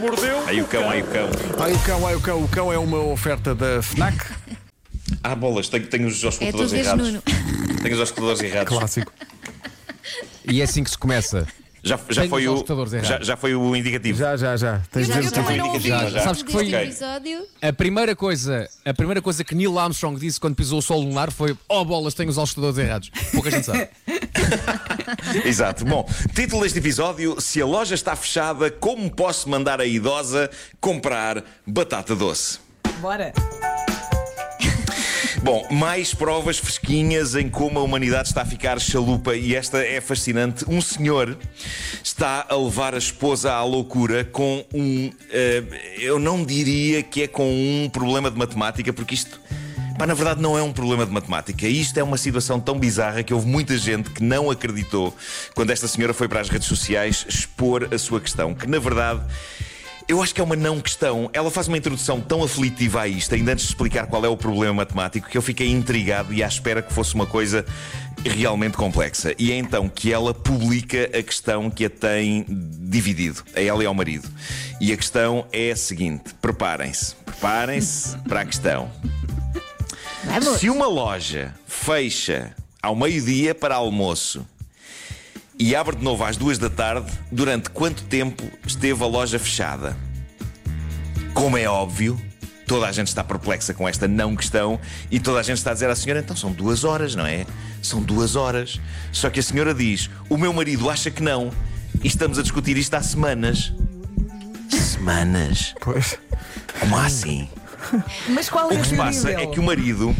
mordeu. Aí o cão, aí o cão. Ai o cão, ai o cão, o cão é uma oferta da FNAC. Ah, bolas, tenho, tenho os É auscultadores vês, errados. Nuno. Tenho os auscultadores errados. Clássico. E é assim que se começa. Já, já, foi o, já, já foi o indicativo. Já, já, já. Tens de Já, dizer eu o não ouvi Já, o já. Sabes que foi- deste Ok. episódio. A primeira coisa, a primeira coisa que Neil Armstrong disse quando pisou o solo lunar foi: Oh bolas, tenho os auscultadores errados. Pouca gente sabe. Exato. Bom, título deste episódio: Se a loja está fechada, como posso mandar a idosa comprar batata doce? Bora. Bom, mais provas fresquinhas em como a humanidade está a ficar chalupa e esta é fascinante. Um senhor está a levar a esposa à loucura com um. eh, eu não diria que é com um problema de matemática, porque isto. Pá, na verdade, não é um problema de matemática. Isto é uma situação tão bizarra que houve muita gente que não acreditou quando esta senhora foi para as redes sociais expor a sua questão. Que na verdade. Eu acho que é uma não questão. Ela faz uma introdução tão aflitiva a isto, ainda antes de explicar qual é o problema matemático, que eu fiquei intrigado e à espera que fosse uma coisa realmente complexa. E é então que ela publica a questão que a tem dividido, a ela e ao marido. E a questão é a seguinte: preparem-se, preparem-se para a questão. Vamos. Se uma loja fecha ao meio-dia para almoço e abre de novo às duas da tarde, durante quanto tempo esteve a loja fechada? Como é óbvio, toda a gente está perplexa com esta não questão e toda a gente está a dizer à senhora: então são duas horas, não é? São duas horas. Só que a senhora diz: o meu marido acha que não e estamos a discutir isto há semanas. Semanas? Pois. Como assim? Mas qual O é que a se passa é que o marido.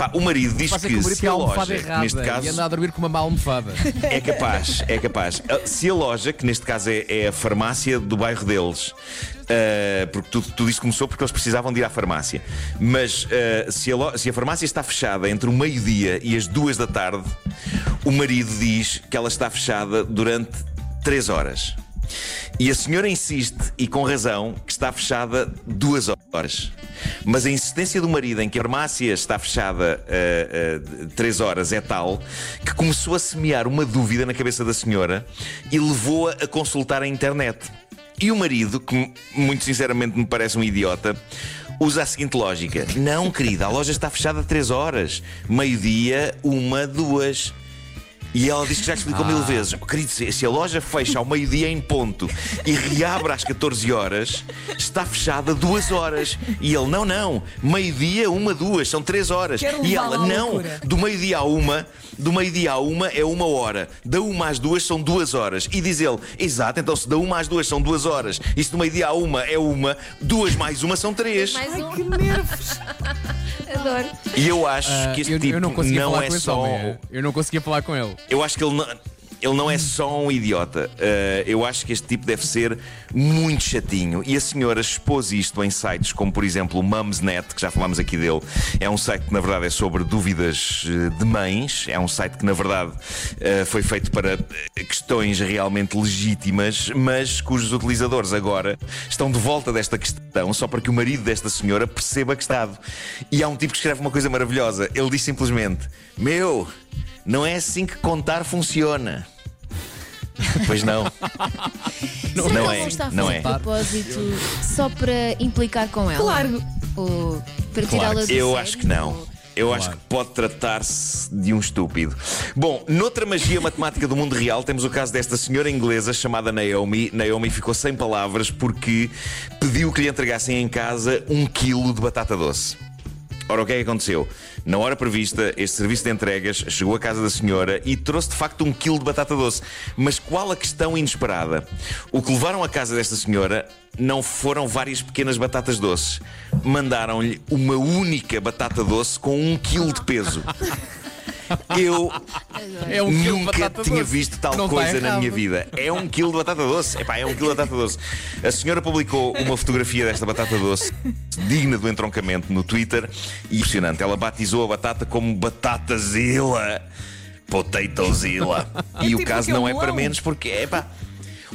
Pá, o marido diz que, que se a loja, errada neste e caso, anda a dormir com uma má almofada. é capaz, é capaz. Ah, Se a loja, que neste caso é, é a farmácia do bairro deles, ah, porque tudo, tudo isto começou porque eles precisavam de ir à farmácia, mas ah, se, a se a farmácia está fechada entre o meio-dia e as duas da tarde, o marido diz que ela está fechada durante três horas. E a senhora insiste, e com razão, que está fechada duas horas. Mas a insistência do marido em que a farmácia está fechada ah, ah, três horas é tal que começou a semear uma dúvida na cabeça da senhora e levou-a a consultar a internet. E o marido, que muito sinceramente me parece um idiota, usa a seguinte lógica: Não, querida, a loja está fechada três horas, meio-dia, uma, duas. E ela diz que já explicou mil vezes. Oh, Querido, se se a loja fecha ao meio-dia em ponto e reabre às 14 horas, está fechada duas horas. E ele, não, não, meio-dia, uma, duas, são três horas. Quero E ela, não, loucura." do meio-dia a uma, do meio-dia a uma é uma hora. Da uma às duas são duas horas. E diz ele, exato, então se da uma às duas são duas horas, e se do meio-dia a uma é uma, duas mais uma são três. Mais Ai, um. que nervos! Adoro. E eu acho Ah, que este eu, tipo eu não conseguia não é só. homem. Eu não conseguia falar com ele. Eu acho que ele não, ele não é só um idiota. Uh, eu acho que este tipo deve ser muito chatinho. E a senhora expôs isto em sites como, por exemplo, o Mumsnet, que já falámos aqui dele. É um site que, na verdade, é sobre dúvidas uh, de mães. É um site que, na verdade, uh, foi feito para questões realmente legítimas, mas cujos utilizadores agora estão de volta desta questão só para que o marido desta senhora perceba que está. E há um tipo que escreve uma coisa maravilhosa. Ele diz simplesmente: Meu. Não é assim que contar funciona. Pois não. Será não que é, não está a não fazer é. propósito só para implicar com ela? Claro. Ou para Claro tirá-la do Eu sério? acho que não. Eu acho que pode tratar-se de um estúpido. Bom, noutra magia matemática do mundo real, temos o caso desta senhora inglesa chamada Naomi. Naomi ficou sem palavras porque pediu que lhe entregassem em casa um quilo de batata doce. Ora, o que é que aconteceu? Na hora prevista, este serviço de entregas chegou à casa da senhora e trouxe de facto um quilo de batata doce. Mas qual a questão inesperada? O que levaram à casa desta senhora não foram várias pequenas batatas doces. Mandaram-lhe uma única batata doce com um quilo de peso. Eu É um Nunca tinha visto tal Não coisa na minha vida. É um quilo de batata doce. Epá, é um quilo de batata doce. A senhora publicou uma fotografia desta batata doce digna do entroncamento no Twitter e impressionante. Ela batizou a batata como Batatazilla. Potatozilla. E o tipo caso não é para menos porque, epá,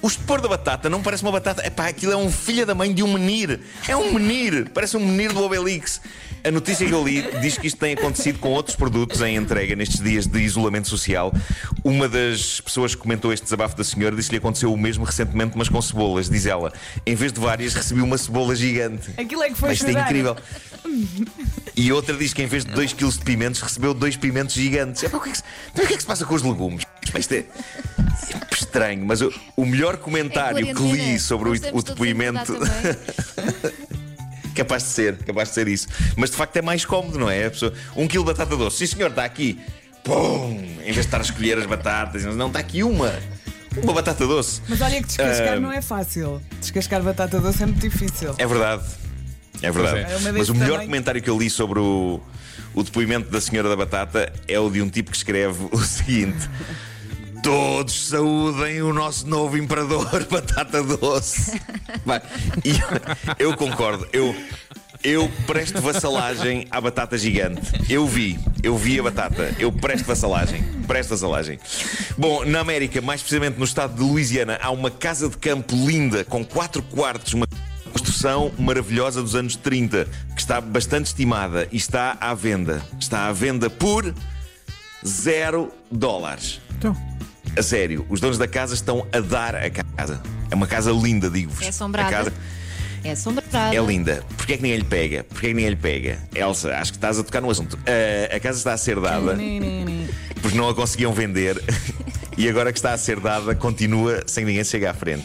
o estupor da batata não parece uma batata. Epá, aquilo é um filho da mãe de um menir. É um menir. Parece um menir do Obelix. A notícia que eu li diz que isto tem acontecido com outros produtos em entrega nestes dias de isolamento social. Uma das pessoas que comentou este desabafo da senhora disse que lhe aconteceu o mesmo recentemente, mas com cebolas. Diz ela, em vez de várias, recebi uma cebola gigante. Aquilo é que foi Mas isto é incrível. E outra diz que em vez de 2 kg de pimentos, recebeu dois pimentos gigantes. Epá, o, que é que se, então, o que é que se passa com os legumes? Isto é, é estranho, mas o, o melhor comentário que li sobre o, o depoimento. Capaz de ser, capaz de ser isso. Mas de facto é mais cómodo, não é? A pessoa, um quilo de batata doce. Sim, senhor, está aqui. Pum! Em vez de estar a escolher as batatas, não, está aqui uma. Uma batata doce. Mas olha que descascar Ah. não é fácil. Descascar batata doce é muito difícil. É verdade. É verdade. É. É Mas o melhor tamanho. comentário que eu li sobre o, o depoimento da senhora da batata é o de um tipo que escreve o seguinte. Todos saúdem o nosso novo imperador batata doce. Vai. E eu concordo. Eu, eu presto vassalagem à batata gigante. Eu vi, eu vi a batata. Eu presto vassalagem. Presto vassalagem. Bom, na América, mais precisamente no estado de Louisiana, há uma casa de campo linda com quatro quartos, uma construção maravilhosa dos anos 30, que está bastante estimada e está à venda. Está à venda por zero dólares. Então, A sério, os donos da casa estão a dar a casa. É uma casa linda, digo-vos. É assombrada. A casa É assombrada. é linda. Porquê é que ninguém lhe pega? Porquê é que ninguém lhe pega? Elsa, acho que estás a tocar no assunto. Ah, a casa está a ser dada porque não a conseguiam vender e agora que está a ser dada continua sem ninguém chegar à frente.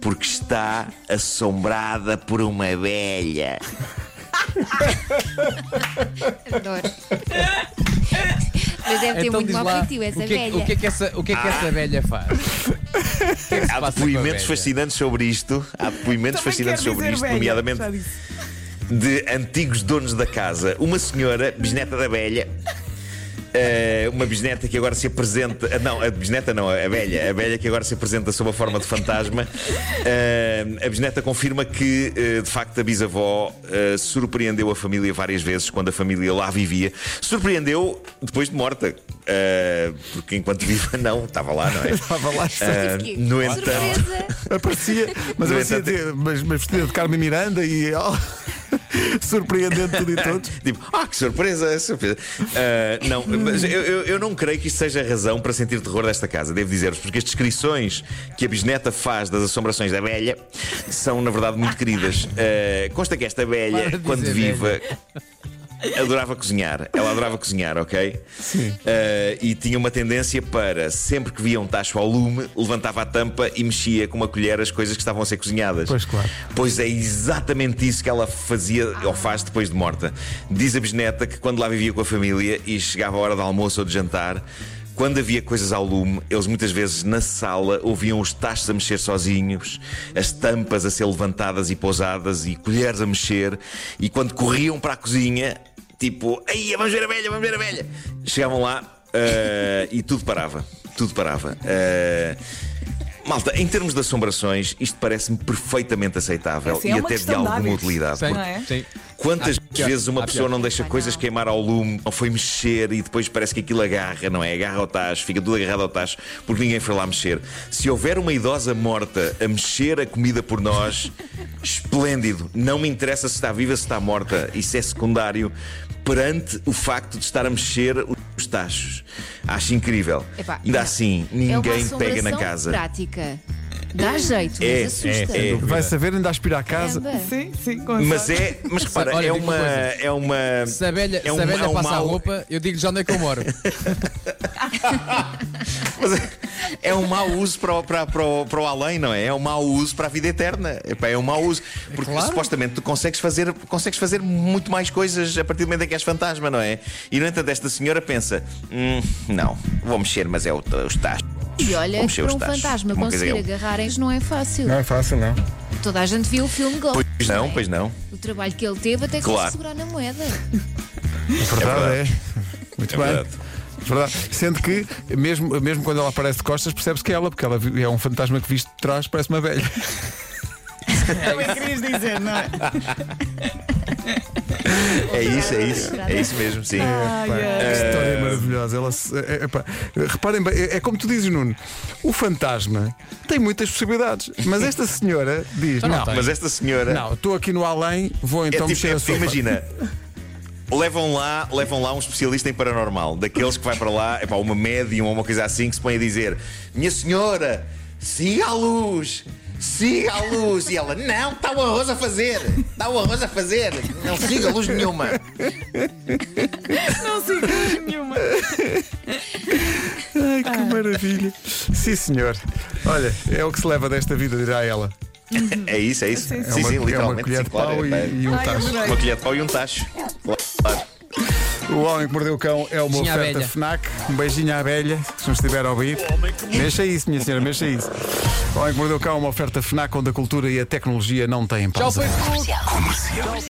Porque está assombrada por uma velha. Adoro. Mas deve ter Então muito mau feitio essa o que, é, velha. o que é que essa, o que é que essa velha faz? Que é que Há depoimentos fascinantes sobre isto. Há depoimentos Também fascinantes sobre isto, velha, nomeadamente de antigos donos da casa. Uma senhora, bisneta da velha. Eh, uma bisneta que agora se apresenta. ah, Não, a bisneta não, a velha. A velha que agora se apresenta sob a forma de fantasma. Eh, a bisneta confirma que, eh, de facto, a bisavó surpreendeu a família várias vezes quando a família lá vivia. Surpreendeu depois de morta. porque enquanto viva, não, estava lá, não é? estava lá, Quê? no entanto. Surpresa. aparecia, mas aparecia entanto- de- mas, mas vestida de Carmen Miranda e oh, surpreendendo tudo e todos. Tipo, ah, que surpresa, surpresa. Ah, não, mas eu, eu, eu não creio que isto seja razão para sentir terror desta casa, devo dizer-vos, porque as descrições que a bisneta faz das assombrações da velha são, na verdade, muito queridas. Ah, consta que esta velha, de quando viva. Adorava cozinhar, ela adorava cozinhar, ok? Sim. e tinha uma tendência para, sempre que via um tacho ao lume, levantava a tampa e mexia com uma colher as coisas que estavam a ser cozinhadas. Pois, claro. Pois é exatamente isso que ela fazia ou faz depois de morta. Diz a bisneta que quando lá vivia com a família e chegava a hora do almoço ou de jantar, quando havia coisas ao lume, eles muitas vezes na sala ouviam os tachos a mexer sozinhos, as tampas a ser levantadas e pousadas e colheres a mexer, e quando corriam para a cozinha, tipo, aí vamos ver a velha, vamos ver a velha. Chegavam lá eh, e tudo parava. Tudo parava. Eh, Malta, em termos de assombrações, isto parece-me perfeitamente aceitável Assim, e é até de alguma utilidade. Sim, porque Não é? sim. Quantas pior, vezes uma pessoa não deixa coisas queimar ao lume, ou foi mexer e depois parece que aquilo agarra, não é? Agarra ao tacho, fica tudo agarrado ao tacho porque ninguém foi lá mexer. Se houver uma idosa morta a mexer a comida por nós, esplêndido. Não me interessa se está viva, se está morta. Isso é secundário perante o facto de estar a mexer os tachos. Acho incrível. Epá, Ainda é- assim, é uma ninguém pega na casa. prática. Dá jeito, É, mas assusta. é, é. Vai saber ainda aspirar a casa. Caramba. Sim, sim, com Mas sorte. é, mas repara, Olha, é digo uma, uma coisa. é uma. Se a velha, é um, se a velha é um passa a roupa, eu digo já onde é que eu moro. Mas é- é um mau uso para o, para, para, o, para o além, não é? É um mau uso para a vida eterna. Epá, É um mau uso. Porque Claro. supostamente tu consegues fazer, consegues fazer muito mais coisas a partir do momento em que és fantasma, não é? E no entanto, esta senhora pensa: hum, não, vou mexer, mas é o- os tachos. E olha, para um tachos. fantasma Uma conseguir é- agarrarem não é fácil. Não é fácil, não. Toda a gente viu o filme Ghost. Pois não, pois não. O trabalho que ele teve até que Claro. se segurar na moeda. Verdade, é. Muito É bem. verdade. Verdade. Sendo que, mesmo, mesmo quando ela aparece de costas, percebe-se que é ela, porque ela vi- é um fantasma que visto de trás parece uma velha. Também querias dizer, não é? É isso, é isso. É isso mesmo, sim. Pá, ai. que história maravilhosa. Ela se- é- é- pá, reparem bem, é, é como tu dizes, Nuno. O fantasma tem muitas possibilidades, mas esta senhora diz: não. Mas esta senhora. não, estou aqui no além, vou É então tipo, mexer é a tipo, sopa. imagina. levam lá, levam lá um especialista em paranormal, daqueles que vai para lá, é para uma médium ou uma coisa assim que se põe a dizer: Minha senhora, siga a luz. Siga a luz! E ela, não, está o arroz a fazer! Está o arroz a fazer! Não siga luz nenhuma! Não sigo nenhuma. Ai, que maravilha. Sim, senhor. Olha, é o que se leva desta vida, dirá ela. É isso, é isso. Sim, É sim, uma, sim, é uma literalmente. colher sim, de claro, pau é- e, e um Ai, tacho. Uma colher de pau e um tacho. Claro. O Homem que Mordeu o Cão é uma Beijinho à oferta abelha. FNAC. Um beijinho à abelha, se nos estiver a ouvir. Mexa isso, minha senhora, mexa isso. O Homem que Mordeu o Cão é uma oferta FNAC onde a cultura e a tecnologia não têm Tchau, pausa. Facebook!